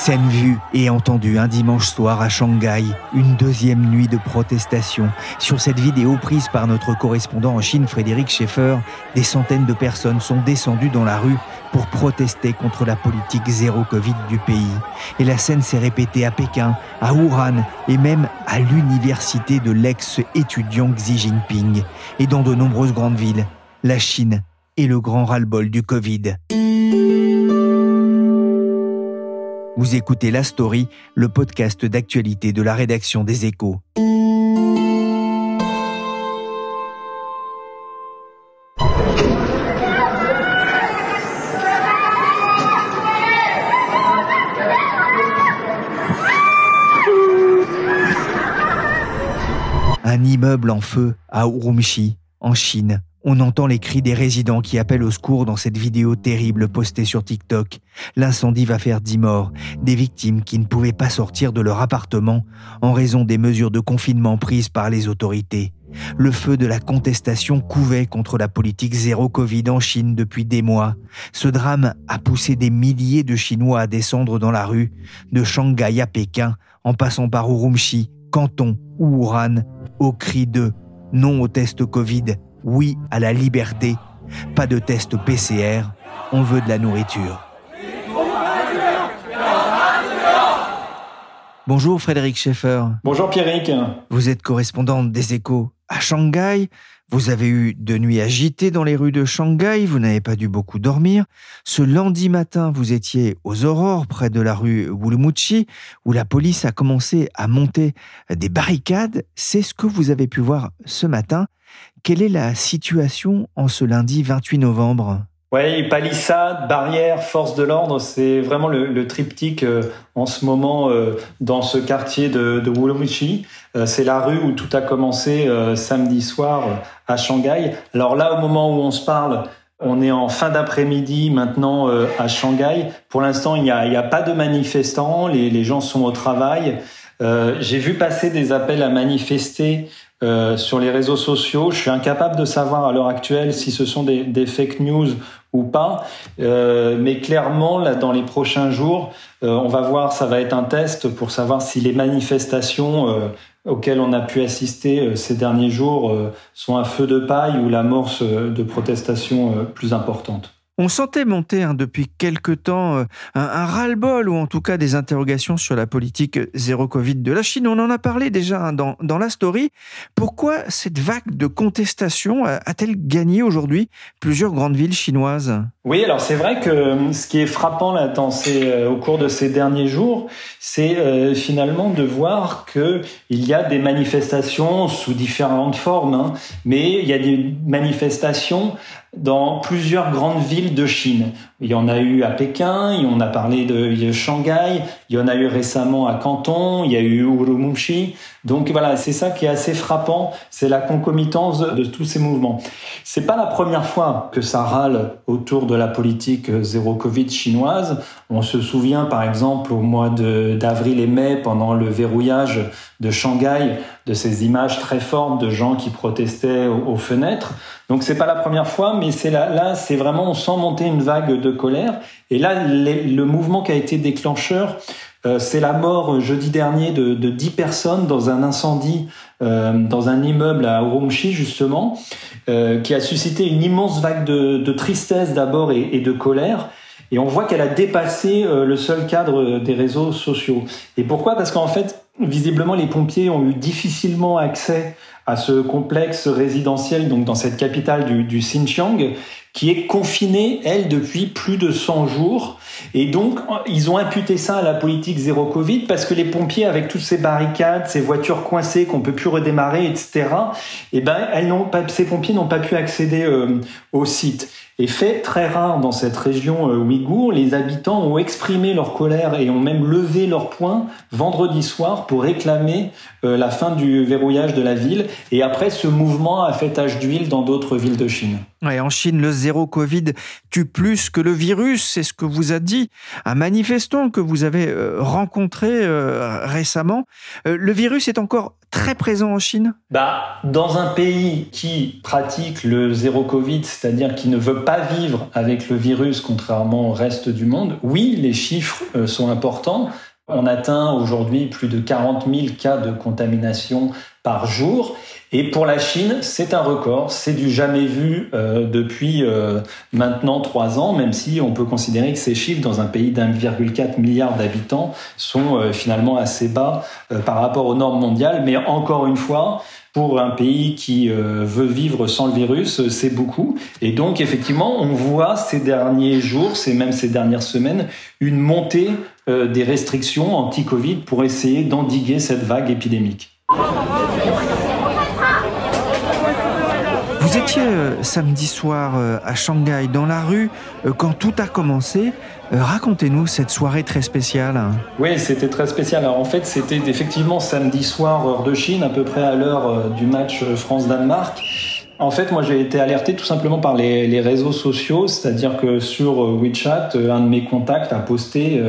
Scène vue et entendue un dimanche soir à Shanghai, une deuxième nuit de protestation. Sur cette vidéo prise par notre correspondant en Chine, Frédéric Schaeffer, des centaines de personnes sont descendues dans la rue pour protester contre la politique zéro Covid du pays. Et la scène s'est répétée à Pékin, à Wuhan et même à l'université de l'ex-étudiant Xi Jinping et dans de nombreuses grandes villes. La Chine est le grand ras-le-bol du Covid. Vous écoutez La Story, le podcast d'actualité de la rédaction des Échos. Un immeuble en feu à Urumqi, en Chine. On entend les cris des résidents qui appellent au secours dans cette vidéo terrible postée sur TikTok. L'incendie va faire 10 morts, des victimes qui ne pouvaient pas sortir de leur appartement en raison des mesures de confinement prises par les autorités. Le feu de la contestation couvait contre la politique zéro Covid en Chine depuis des mois. Ce drame a poussé des milliers de Chinois à descendre dans la rue, de Shanghai à Pékin, en passant par Urumqi, Canton ou Wuhan, au cri de non au test Covid, oui à la liberté, pas de test PCR, on veut de la nourriture. Bonjour Frédéric Schaeffer. Bonjour Pierrick. Vous êtes correspondant des échos à Shanghai. Vous avez eu de nuits agitées dans les rues de Shanghai, vous n'avez pas dû beaucoup dormir. Ce lundi matin, vous étiez aux aurores près de la rue Wulumuchi, où la police a commencé à monter des barricades. C'est ce que vous avez pu voir ce matin. Quelle est la situation en ce lundi 28 novembre? Oui, palissade, barrière, force de l'ordre, c'est vraiment le, triptyque euh, en ce moment euh, dans ce quartier de, de euh, c'est la rue où tout a commencé samedi soir à Shanghai. Alors là, au moment où on se parle, on est en fin d'après-midi maintenant à Shanghai. Pour l'instant, il n'y a, a, pas de manifestants, les, les gens sont au travail. J'ai vu passer des appels à manifester euh, sur les réseaux sociaux. Je suis incapable de savoir à l'heure actuelle si ce sont des, des fake news ou pas. Euh, mais clairement, là, dans les prochains jours, euh, on va voir, ça va être un test pour savoir si les manifestations euh, auxquelles on a pu assister ces derniers jours sont un feu de paille ou l'amorce de protestations plus importantes. On sentait monter hein, depuis quelque temps euh, un, ras-le-bol ou en tout cas des interrogations sur la politique zéro Covid de la Chine. On en a parlé déjà hein, dans, la story. Pourquoi cette vague de contestation euh, a-t-elle gagné aujourd'hui plusieurs grandes villes chinoises? Oui, alors c'est vrai que euh, ce qui est frappant là dans au cours de ces derniers jours, c'est finalement de voir que il y a des manifestations sous différentes formes, hein, mais il y a des manifestations dans plusieurs grandes villes de Chine. Il y en a eu à Pékin, en a parlé de Shanghai, il y en a eu récemment à Canton, il y a eu Urumqi. Donc voilà, c'est ça qui est assez frappant, c'est la concomitance de tous ces mouvements. C'est pas la première fois que ça râle autour de la politique zéro Covid chinoise. On se souvient par exemple au mois d'avril et mai pendant le verrouillage de Shanghai de ces images très fortes de gens qui protestaient aux, fenêtres. Donc c'est pas la première fois, mais c'est là, là c'est vraiment on sent monter une vague de colère. Et là, le mouvement qui a été déclencheur, c'est la mort euh, jeudi dernier de, de 10 personnes dans un incendie euh, dans un immeuble à Urumqi justement, qui a suscité une immense vague de, de tristesse d'abord et, et, de colère. Et on voit qu'elle a dépassé le seul cadre des réseaux sociaux. Et pourquoi? Parce qu'en fait, visiblement, les pompiers ont eu difficilement accès à ce complexe résidentiel donc dans cette capitale du, du Xinjiang qui est confinée, elle, depuis plus de 100 jours. Et donc, ils ont imputé ça à la politique zéro Covid parce que les pompiers, avec toutes ces barricades, ces voitures coincées qu'on peut plus redémarrer, etc., eh ben, elles n'ont pas, ces pompiers n'ont pas pu accéder euh, au site. Et fait très rare dans cette région euh, ouïghour, les habitants ont exprimé leur colère et ont même levé leur poing vendredi soir pour réclamer euh, la fin du verrouillage de la ville. Et après, ce mouvement a fait tache d'huile dans d'autres villes de Chine. Ouais, en Chine, le zéro Covid tue plus que le virus, c'est ce que vous a dit un manifestant que vous avez euh, rencontré récemment. le virus est encore très présent en Chine? Bah, Dans un pays qui pratique le zéro Covid, c'est-à-dire qui ne veut pas vivre avec le virus contrairement au reste du monde, oui, les chiffres euh, sont importants. On atteint aujourd'hui plus de 40 000 cas de contamination par jour. Et pour la Chine, c'est un record, c'est du jamais vu euh, depuis euh, maintenant trois ans, même si on peut considérer que ces chiffres dans un pays d'1,4 milliard d'habitants sont euh, finalement assez bas par rapport aux normes mondiales. Mais encore une fois, pour un pays qui veut vivre sans le virus, c'est beaucoup. Et donc, effectivement, on voit ces derniers jours, c'est même ces dernières semaines, une montée des restrictions anti-Covid pour essayer d'endiguer cette vague épidémique. Vous étiez euh, samedi soir euh, à Shanghai dans la rue euh, quand tout a commencé. Racontez-nous cette soirée très spéciale. Oui, c'était très spécial. Alors en fait, c'était effectivement samedi soir, heure de Chine, à peu près à l'heure du match France-Danemark. En fait, moi, j'ai été alerté tout simplement par les, réseaux sociaux, c'est-à-dire que sur WeChat, un de mes contacts a posté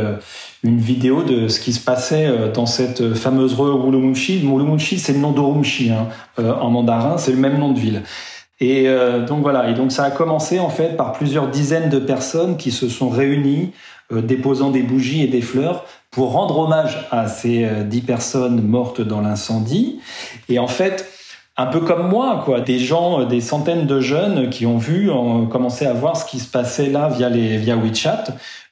une vidéo de ce qui se passait dans cette fameuse rue Urumqi. Urumqi, c'est le nom d'Urumqi hein, en mandarin, c'est le même nom de ville. Et euh, donc voilà, et donc ça a commencé en fait par plusieurs dizaines de personnes qui se sont réunies, euh, déposant des bougies et des fleurs pour rendre hommage à ces euh, dix personnes mortes dans l'incendie. Et en fait, un peu comme moi, quoi, des gens, des centaines de jeunes qui ont vu, ont commencé à voir ce qui se passait là via les via WeChat,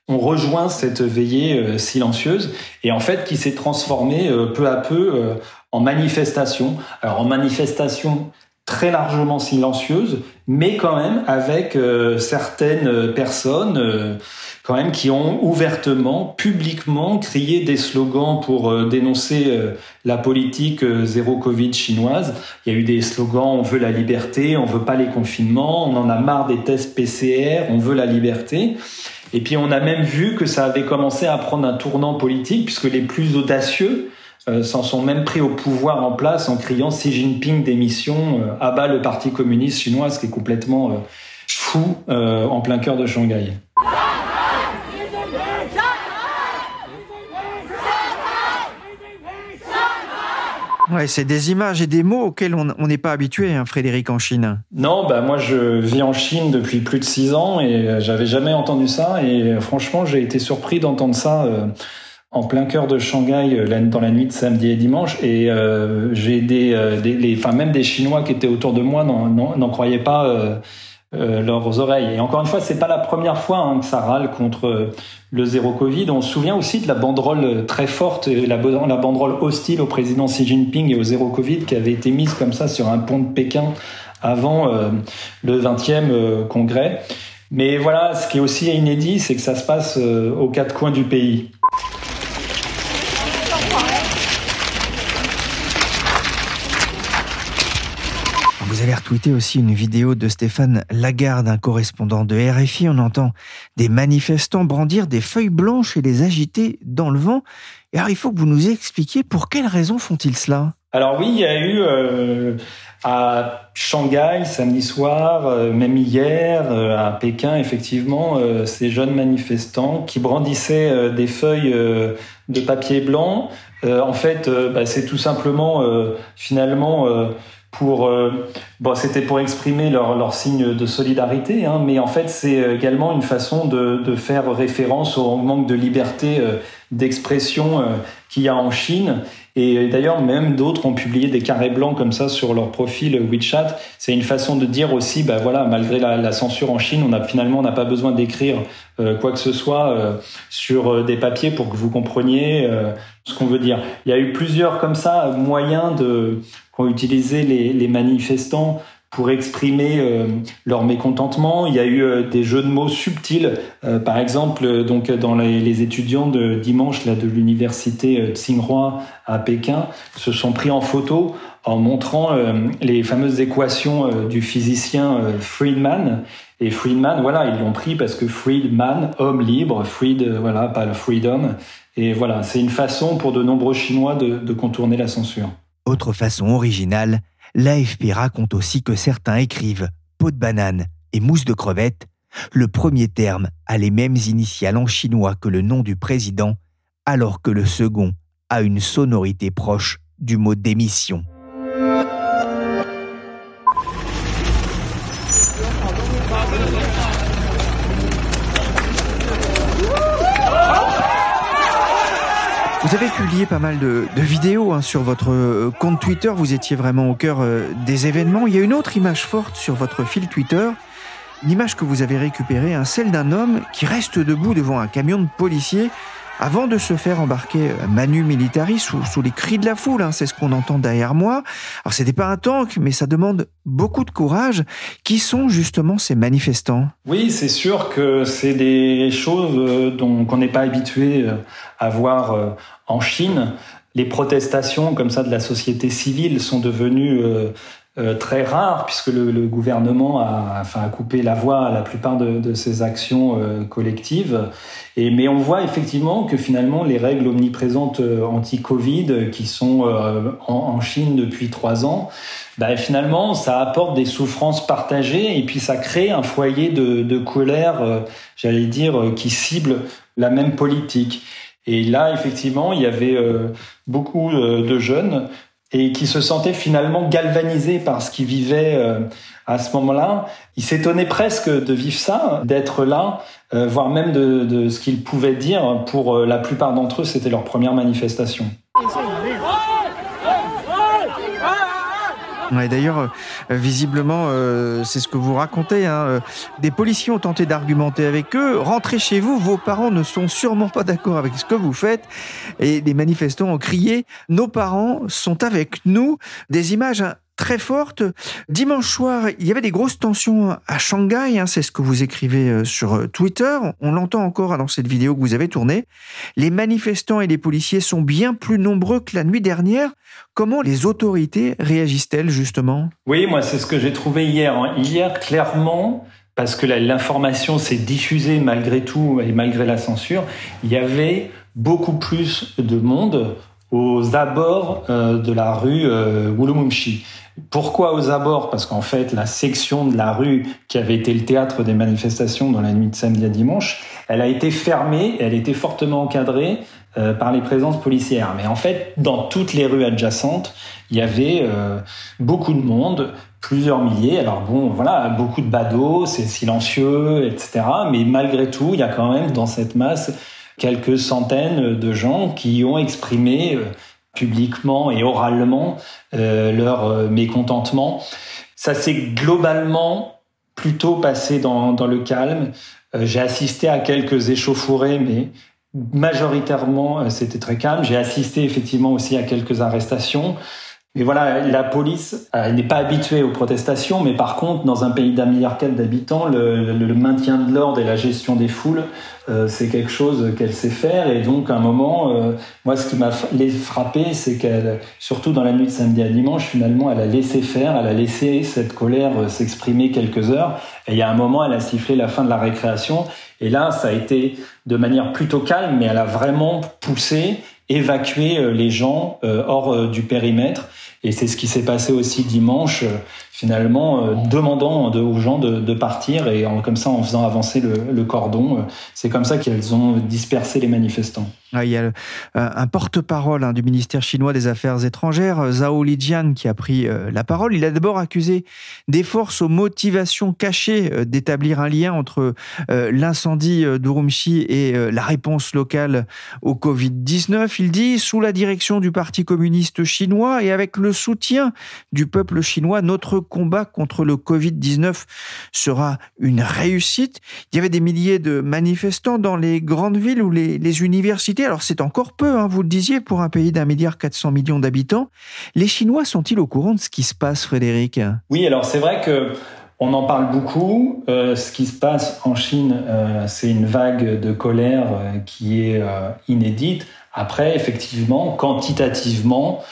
ont rejoint cette veillée silencieuse et en fait qui s'est transformée peu à peu en manifestation. Alors en manifestation très largement silencieuse, mais quand même avec euh, certaines personnes euh, quand même qui ont ouvertement, publiquement crié des slogans pour euh, dénoncer la politique zéro Covid chinoise. Il y a eu des slogans on veut la liberté, on veut pas les confinements, on en a marre des tests PCR, on veut la liberté. Et puis on a même vu que ça avait commencé à prendre un tournant politique puisque les plus audacieux s'en sont même pris au pouvoir en place en criant Xi Jinping démission, euh, abat le Parti communiste chinois, ce qui est complètement euh, fou en plein cœur de Shanghai. Ouais, c'est des images et des mots auxquels on n'est pas habitué, hein, Frédéric, en Chine. Non, bah moi je vis en Chine depuis plus de six ans et j'avais jamais entendu ça et franchement j'ai été surpris d'entendre ça en plein cœur de Shanghai euh, dans la nuit de samedi et dimanche et euh, j'ai des, euh, des enfin même des Chinois qui étaient autour de moi n'en croyaient pas euh, euh, leurs oreilles. Et encore une fois, c'est pas la première fois hein, que ça râle contre le zéro Covid. On se souvient aussi de la banderole très forte, la, la banderole hostile au président Xi Jinping et au zéro Covid qui avait été mise comme ça sur un pont de Pékin avant le 20e congrès. Mais voilà, ce qui est aussi inédit, c'est que ça se passe aux quatre coins du pays. Vous avez retweeté aussi une vidéo de Stéphane Lagarde, un correspondant de RFI. On entend des manifestants brandir des feuilles blanches et les agiter dans le vent. Et alors, il faut que vous nous expliquiez pour quelles raisons font-ils cela? Alors oui, il y a eu euh, à Shanghai samedi soir, euh, même hier euh, à Pékin, effectivement, ces jeunes manifestants qui brandissaient des feuilles de papier blanc. en fait, bah, c'est tout simplement finalement pour euh, bon c'était pour exprimer leur, leur signe de solidarité hein, mais en fait c'est également une façon de, de, faire référence au manque de liberté euh, d'expression euh, qu'il y a en Chine. Et d'ailleurs même d'autres ont publié des carrés blancs comme ça sur leur profil WeChat. C'est une façon de dire aussi bah voilà malgré la, censure en Chine on a finalement on n'a pas besoin d'écrire quoi que ce soit sur des papiers pour que vous compreniez ce qu'on veut dire. Il y a eu plusieurs comme ça moyens de qu'ont utilisé les, les, manifestants pour exprimer leur mécontentement. Il y a eu des jeux de mots subtils, par exemple, donc dans les, étudiants de dimanche là de l'université Tsinghua à Pékin se sont pris en photo en montrant les fameuses équations du physicien Friedman et Friedman, voilà, ils l'ont pris parce que Friedman, homme libre, Fried, voilà, pas le freedom. Et voilà, c'est une façon pour de nombreux Chinois de, contourner la censure. Autre façon originale, l'AFP raconte aussi que certains écrivent peau de banane et mousse de crevette. Le premier terme a les mêmes initiales en chinois que le nom du président, alors que le second a une sonorité proche du mot démission. Vous avez publié pas mal de, vidéos hein, sur votre euh, compte Twitter. Vous étiez vraiment au cœur euh, des événements. Il y a une autre image forte sur votre fil Twitter. Une image que vous avez récupérée, hein, celle d'un homme qui reste debout devant un camion de policiers avant de se faire embarquer euh, Manu Militari sous, les cris de la foule. Hein, c'est ce qu'on entend derrière moi. Alors c'était pas un tank, mais ça demande beaucoup de courage. Qui sont justement ces manifestants? Oui, c'est sûr que c'est des choses euh, dont qu'on n'est pas habitué euh, à voir en Chine. Les protestations comme ça de la société civile sont devenues très rare puisque le, le, gouvernement a, enfin, a coupé la voie à la plupart de, de ces actions euh, collectives. Et, mais on voit effectivement que finalement les règles omniprésentes euh, anti-Covid qui sont en, en, Chine depuis trois ans, bah, finalement ça apporte des souffrances partagées et puis ça crée un foyer de, de colère, j'allais dire, qui cible la même politique. Et là, effectivement, il y avait beaucoup de jeunes et qui se sentait finalement galvanisé par ce qu'il vivait euh, à ce moment-là. Il s'étonnait presque de vivre ça, d'être là, euh, voire même de, de ce qu'il pouvait dire. Pour euh, la plupart d'entre eux, c'était leur première manifestation. D'ailleurs, euh, visiblement, euh, c'est ce que vous racontez. Hein, euh, des policiers ont tenté d'argumenter avec eux. Rentrez chez vous, vos parents ne sont sûrement pas d'accord avec ce que vous faites. Et des manifestants ont crié Nos parents sont avec nous. Des images hein, très forte. Dimanche soir, il y avait des grosses tensions à Shanghai, hein, c'est ce que vous écrivez euh, sur euh, Twitter. On l'entend encore dans cette vidéo que vous avez tournée. Les manifestants et les policiers sont bien plus nombreux que la nuit dernière. Comment les autorités réagissent-elles justement? Oui, moi c'est ce que j'ai trouvé hier. Hein. Hier, clairement, parce que l'information s'est diffusée malgré tout et malgré la censure, il y avait beaucoup plus de monde aux abords euh, de la rue euh, Wulumumshi. Pourquoi aux abords? Parce qu'en fait, la section de la rue qui avait été le théâtre des manifestations dans la nuit de samedi à dimanche, elle a été fermée, elle était fortement encadrée euh, par les présences policières. Mais en fait, dans toutes les rues adjacentes, il y avait beaucoup de monde, plusieurs milliers. Alors bon, voilà, beaucoup de badauds, c'est silencieux, etc. Mais malgré tout, il y a quand même dans cette masse quelques centaines de gens qui ont exprimé euh, publiquement et oralement euh, leur euh, mécontentement. Ça s'est globalement plutôt passé dans, dans le calme. J'ai assisté à quelques échauffourées, mais majoritairement c'était très calme. J'ai assisté effectivement aussi à quelques arrestations. Mais voilà, la police n'est pas habituée aux protestations, mais par contre, dans un pays d'un milliard d'habitants, le, le, maintien de l'ordre et la gestion des foules, euh, c'est quelque chose qu'elle sait faire. Et donc, à un moment, euh, moi, ce qui m'a frappé, c'est qu'elle, surtout dans la nuit de samedi à dimanche, finalement, elle a laissé faire, elle a laissé cette colère euh, s'exprimer quelques heures. Et il y a un moment, elle a sifflé la fin de la récréation. Et là, ça a été de manière plutôt calme, mais elle a vraiment poussé, évacué les gens hors du périmètre. Et c'est ce qui s'est passé aussi dimanche, euh, finalement, euh, demandant aux gens de, partir et comme ça en faisant avancer le, cordon. Euh, c'est comme ça qu'elles ont dispersé les manifestants. Ah, il y a un porte-parole hein, du ministère chinois des Affaires étrangères, Zhao Lijian, qui a pris la parole. Il a d'abord accusé des forces aux motivations cachées d'établir un lien entre l'incendie d'Urumqi et la réponse locale au Covid-19. Il dit, sous la direction du Parti communiste chinois et avec le soutien du peuple chinois, notre combat contre le Covid-19 sera une réussite. Il y avait des milliers de manifestants dans les grandes villes ou les, universités alors c'est encore peu, hein, vous le disiez, pour un pays d'un milliard 400 millions d'habitants. Les Chinois sont-ils au courant de ce qui se passe, Frédéric? Oui, alors c'est vrai que on en parle beaucoup. Euh, ce qui se passe en Chine, euh, c'est une vague de colère euh, qui est inédite. Après, effectivement, quantitativement,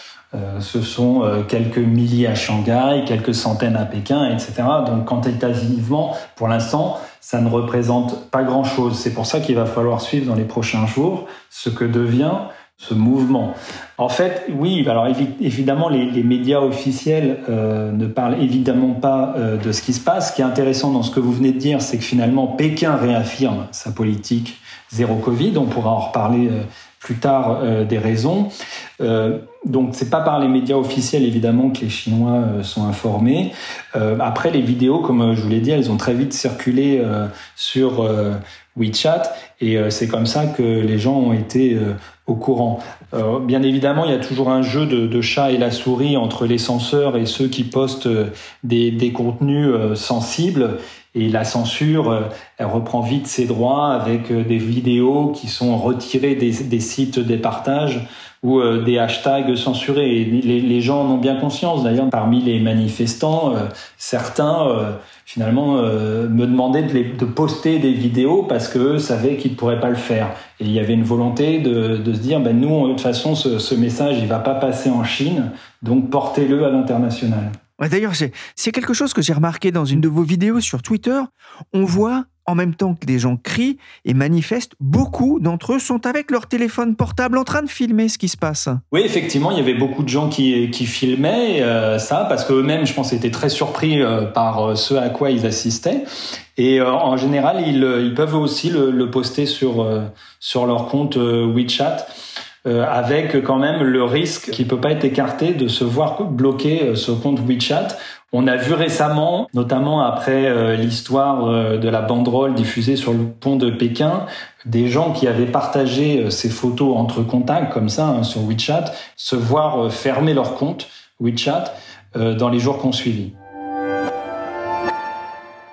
ce sont quelques milliers à Shanghai, quelques centaines à Pékin, etc. Donc quantitativement, pour l'instant, ça ne représente pas grand-chose. C'est pour ça qu'il va falloir suivre dans les prochains jours ce que devient ce mouvement. En fait, oui, alors évidemment, les, médias officiels euh, ne parlent évidemment pas euh, de ce qui se passe. Ce qui est intéressant dans ce que vous venez de dire, c'est que finalement, Pékin réaffirme sa politique zéro Covid. On pourra en reparler euh, plus tard des raisons. donc, c'est pas par les médias officiels évidemment que les Chinois sont informés. après, les vidéos, comme je vous l'ai dit, elles ont très vite circulé sur WeChat et c'est comme ça que les gens ont été au courant. Euh, bien évidemment, il y a toujours un jeu de, chat et la souris entre les censeurs et ceux qui postent euh, des, contenus euh, sensibles. Et la censure, elle reprend vite ses droits avec des vidéos qui sont retirées des, sites des partages ou des hashtags censurés. Les, gens en ont bien conscience. D'ailleurs, parmi les manifestants, certains finalement euh, me demandaient de, poster des vidéos parce qu'eux savaient qu'ils ne pourraient pas le faire. Et il y avait une volonté de, se dire, ben nous, de toute façon, ce, ce message, il va pas passer en Chine, donc portez-le à l'international. D'ailleurs, c'est quelque chose que j'ai remarqué dans une de vos vidéos sur Twitter. On voit en même temps que des gens crient et manifestent, beaucoup d'entre eux sont avec leur téléphone portable en train de filmer ce qui se passe. Oui, effectivement, il y avait beaucoup de gens qui, qui filmaient euh, ça parce qu'eux-mêmes, je pense, étaient très surpris euh, par euh, ce à quoi ils assistaient. Et en général, ils, ils, peuvent aussi le, le poster sur, sur leur compte WeChat. Avec quand même le risque qui peut pas être écarté de se voir bloquer ce compte WeChat on a vu récemment, notamment après euh, l'histoire euh, de la banderole diffusée sur le pont de Pékin, des gens qui avaient partagé euh, ces photos entre contacts comme ça hein, sur WeChat, se voir fermer leur compte WeChat dans les jours qu'on suivi.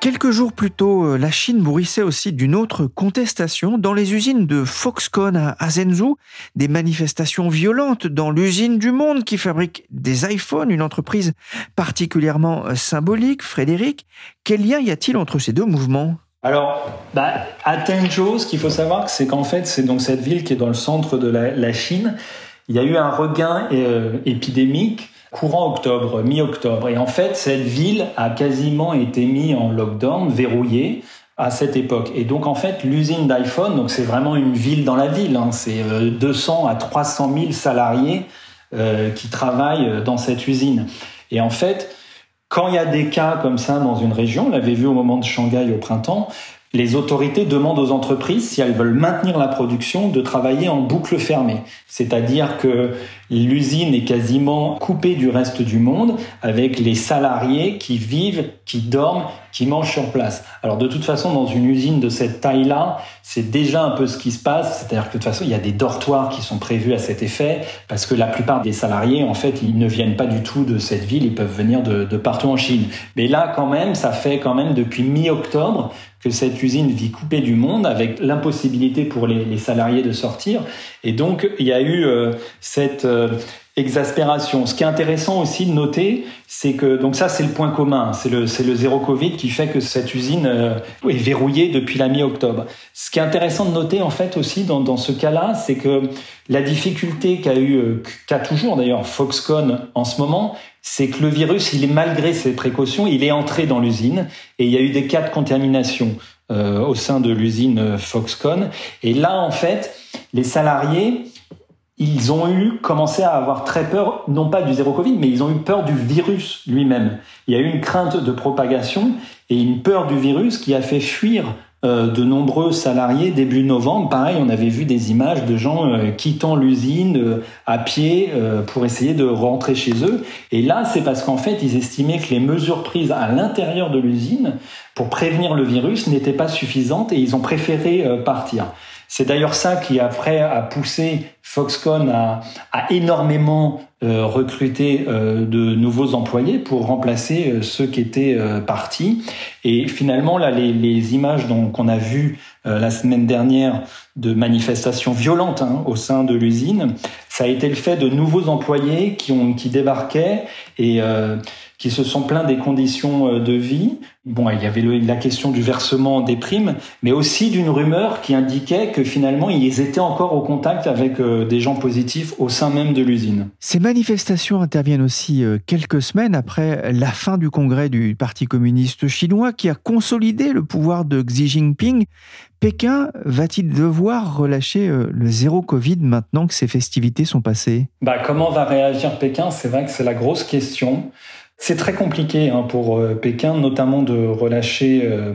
Quelques jours plus tôt, euh, la Chine bruissait aussi d'une autre contestation dans les usines de Foxconn à Zhengzhou, des manifestations violentes dans l'usine du monde qui fabrique des iPhones, une entreprise particulièrement euh, symbolique. Frédéric, quel lien y a-t-il entre ces deux mouvements? Alors, bah, à Zhengzhou, ce qu'il faut savoir, c'est qu'en fait, c'est donc cette ville qui est dans le centre de la, Chine. Il y a eu un regain euh, épidémique courant octobre, mi-octobre. Et en fait, cette ville a quasiment été mise en lockdown, verrouillée à cette époque. Et donc en fait, l'usine d'iPhone, donc c'est vraiment une ville dans la ville, hein, c'est 200 euh, à 300 000 salariés euh, qui travaillent dans cette usine. Et en fait, quand il y a des cas comme ça dans une région, on l'avait vu au moment de Shanghai au printemps, les autorités demandent aux entreprises, si elles veulent maintenir la production, de travailler en boucle fermée. C'est-à-dire que l'usine est quasiment coupée du reste du monde avec les salariés qui vivent, qui dorment, qui mangent sur place. Alors de toute façon, dans une usine de cette taille-là, c'est déjà un peu ce qui se passe. C'est-à-dire que de toute façon, il y a des dortoirs qui sont prévus à cet effet parce que la plupart des salariés, en fait, ils ne viennent pas du tout de cette ville, ils peuvent venir de, partout en Chine. Mais là, quand même, ça fait quand même depuis mi-octobre que cette usine vit coupée du monde avec l'impossibilité pour les, salariés de sortir. Et donc, il y a eu euh, cette euh, exaspération. Ce qui est intéressant aussi de noter, c'est que, donc ça, c'est le point commun, c'est le, c'est le zéro Covid qui fait que cette usine euh, est verrouillée depuis la mi-octobre. Ce qui est intéressant de noter, en fait, aussi dans, dans ce cas-là, c'est que la difficulté qu'a eu, qu'a toujours d'ailleurs Foxconn en ce moment, c'est que le virus, il est malgré ses précautions, il est entré dans l'usine et il y a eu des cas de contamination euh, au sein de l'usine euh, Foxconn. Et là, en fait, les salariés, ils ont eu commencé à avoir très peur, non pas du zéro Covid, mais ils ont eu peur du virus lui-même. Il y a eu une crainte de propagation et une peur du virus qui a fait fuir euh, de nombreux salariés début novembre. Pareil, on avait vu des images de gens euh, quittant l'usine euh, à pied pour essayer de rentrer chez eux. Et là, c'est parce qu'en fait, ils estimaient que les mesures prises à l'intérieur de l'usine pour prévenir le virus n'étaient pas suffisantes et ils ont préféré partir. C'est d'ailleurs ça qui après a poussé Foxconn à, énormément recruter de nouveaux employés pour remplacer ceux qui étaient partis. Et finalement, là, les, les images qu'on a vues la semaine dernière de manifestations violentes hein, au sein de l'usine, ça a été le fait de nouveaux employés qui, ont, qui débarquaient et qui se sont plaints des conditions euh, de vie. Bon, il y avait la question du versement des primes, mais aussi d'une rumeur qui indiquait que finalement, ils étaient encore au contact avec euh, des gens positifs au sein même de l'usine. Ces manifestations interviennent aussi euh, quelques semaines après la fin du congrès du Parti communiste chinois qui a consolidé le pouvoir de Xi Jinping. Pékin va-t-il devoir relâcher le zéro Covid maintenant que ces festivités sont passées? Bah, Comment va réagir Pékin? C'est vrai que c'est la grosse question. C'est très compliqué hein, pour euh, Pékin, notamment de relâcher euh,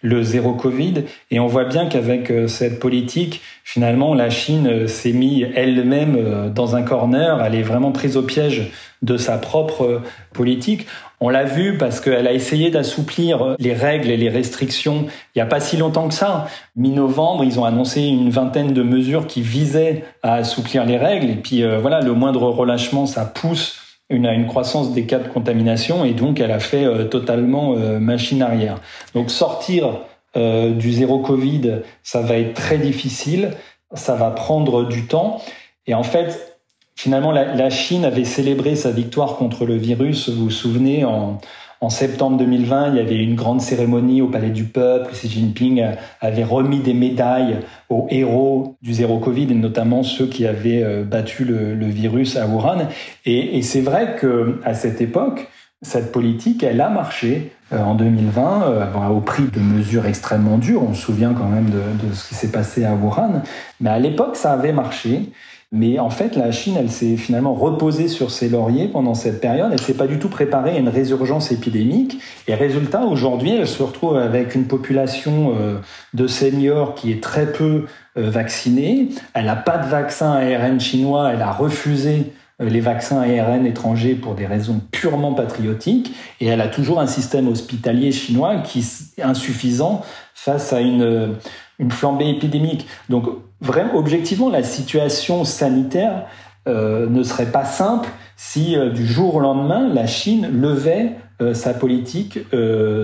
le zéro Covid. Et on voit bien qu'avec euh, cette politique, finalement, la Chine s'est mise elle-même dans un corner. Elle est vraiment prise au piège de sa propre politique. On l'a vu parce qu'elle a essayé d'assouplir les règles et les restrictions il n'y a pas si longtemps que ça. Mi-novembre, ils ont annoncé une vingtaine de mesures qui visaient à assouplir les règles. Et puis voilà, le moindre relâchement, ça pousse une, une croissance des cas de contamination et donc elle a fait euh, totalement euh, machine arrière. Donc sortir euh, du zéro Covid, ça va être très difficile, ça va prendre du temps. Et en fait, finalement, la, la Chine avait célébré sa victoire contre le virus, vous vous souvenez, en, en septembre 2020, il y avait une grande cérémonie au Palais du Peuple. Xi Jinping avait remis des médailles aux héros du zéro Covid, et notamment ceux qui avaient euh, battu le, virus à Wuhan. Et, c'est vrai que à cette époque, cette politique, elle a marché euh, en 2020 euh, au prix de mesures extrêmement dures. On se souvient quand même de, de ce qui s'est passé à Wuhan. Mais à l'époque, ça avait marché. Mais en fait, la Chine, elle s'est finalement reposée sur ses lauriers pendant cette période. Elle s'est pas du tout préparée à une résurgence épidémique. Et résultat, aujourd'hui, elle se retrouve avec une population euh, de seniors qui est très peu euh, vaccinée. Elle n'a pas de vaccin ARN chinois. Elle a refusé euh, les vaccins ARN étrangers pour des raisons purement patriotiques. Et elle a toujours un système hospitalier chinois qui est insuffisant face à une, une flambée épidémique. Donc, vraiment, objectivement, la situation sanitaire euh, ne serait pas simple si euh, du jour au lendemain, la Chine levait euh, sa politique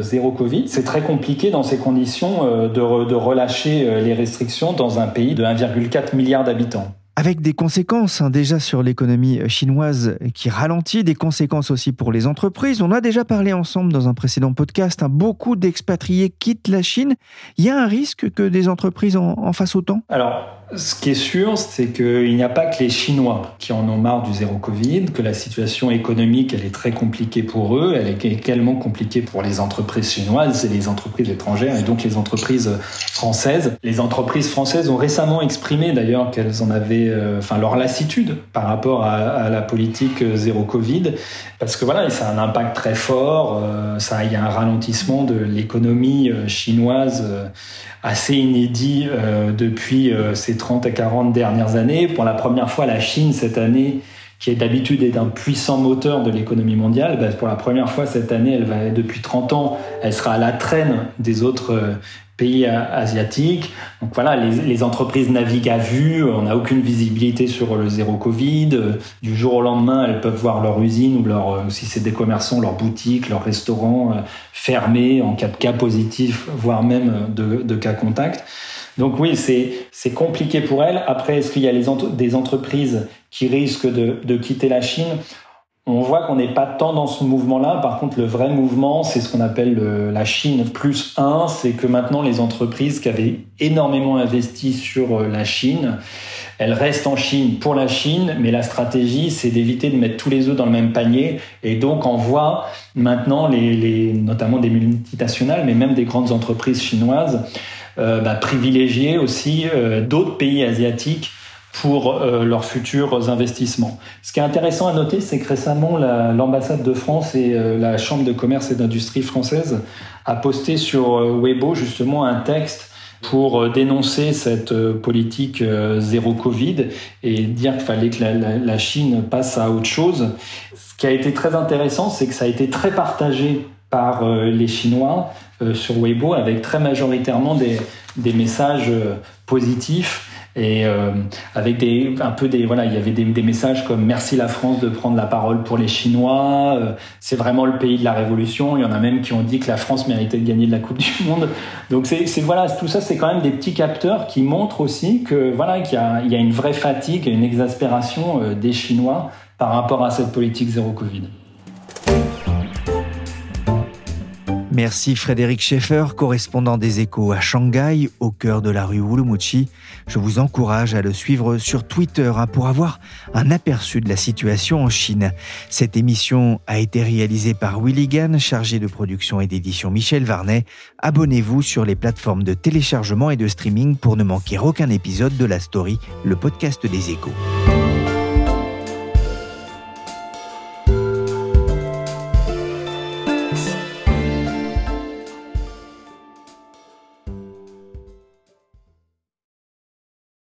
zéro Covid. C'est très compliqué dans ces conditions de, de relâcher les restrictions dans un pays de 1,4 milliard d'habitants avec des conséquences hein, déjà sur l'économie chinoise qui ralentit, des conséquences aussi pour les entreprises. On a déjà parlé ensemble dans un précédent podcast, hein, beaucoup d'expatriés quittent la Chine. Il y a un risque que des entreprises en, en fassent autant? Alors, ce qui est sûr, c'est qu'il n'y a pas que les Chinois qui en ont marre du zéro Covid, que la situation économique, elle est très compliquée pour eux, elle est également compliquée pour les entreprises chinoises et les entreprises étrangères, et donc les entreprises françaises. Les entreprises françaises ont récemment exprimé d'ailleurs qu'elles en avaient, euh, leur lassitude par rapport à, la politique zéro Covid, parce que voilà, ça a un impact très fort, euh, ça, il y a un ralentissement de l'économie euh, chinoise assez inédit euh, depuis euh, ces 30 à 40 dernières années. Pour la première fois, la Chine, cette année, qui d'habitude est un puissant moteur de l'économie mondiale, bah, pour la première fois cette année, elle va depuis 30 ans, elle sera à la traîne des autres euh, pays asiatiques. Donc voilà, les, entreprises naviguent à vue, on n'a aucune visibilité sur le zéro Covid. Du jour au lendemain, elles peuvent voir leur usine ou leur, euh, si c'est des commerçants, leur boutique, leur restaurant euh, fermés en cas de cas positif, voire même de cas contact. Donc oui, c'est compliqué pour elles. Après, est-ce qu'il y a les des entreprises qui risquent de, de quitter la Chine? On voit qu'on n'est pas tant dans ce mouvement-là. Par contre, le vrai mouvement, c'est ce qu'on appelle la Chine plus 1. C'est que maintenant, les entreprises qui avaient énormément investi sur euh, la Chine, elles restent en Chine pour la Chine, mais la stratégie, c'est d'éviter de mettre tous les œufs dans le même panier. Et donc, on voit maintenant, les, notamment des multinationales, mais même des grandes entreprises chinoises, bah, privilégier aussi euh, d'autres pays asiatiques pour euh, leurs futurs investissements. Ce qui est intéressant à noter, c'est que récemment, l'ambassade de France et euh, la Chambre de commerce et d'industrie française a posté sur euh, Weibo justement un texte pour dénoncer cette politique zéro Covid et dire qu'il fallait que la, Chine passe à autre chose. Ce qui a été très intéressant, c'est que ça a été très partagé par les Chinois sur Weibo avec très majoritairement des, des messages positifs et avec des un peu des voilà il y avait des, des, messages comme merci la France de prendre la parole pour les Chinois c'est vraiment le pays de la révolution il y en a même qui ont dit que la France méritait de gagner de la Coupe du Monde donc c'est voilà tout ça c'est quand même des petits capteurs qui montrent aussi que voilà qu'il y, y a, une vraie fatigue et une exaspération des Chinois par rapport à cette politique zéro Covid. Merci Frédéric Schaeffer, correspondant des échos à Shanghai, au cœur de la rue Wulumuchi. Je vous encourage à le suivre sur Twitter hein, pour avoir un aperçu de la situation en Chine. Cette émission a été réalisée par Willy Gann, chargé de production et d'édition Michel Varnet. Abonnez-vous sur les plateformes de téléchargement et de streaming pour ne manquer aucun épisode de la story, le podcast des échos.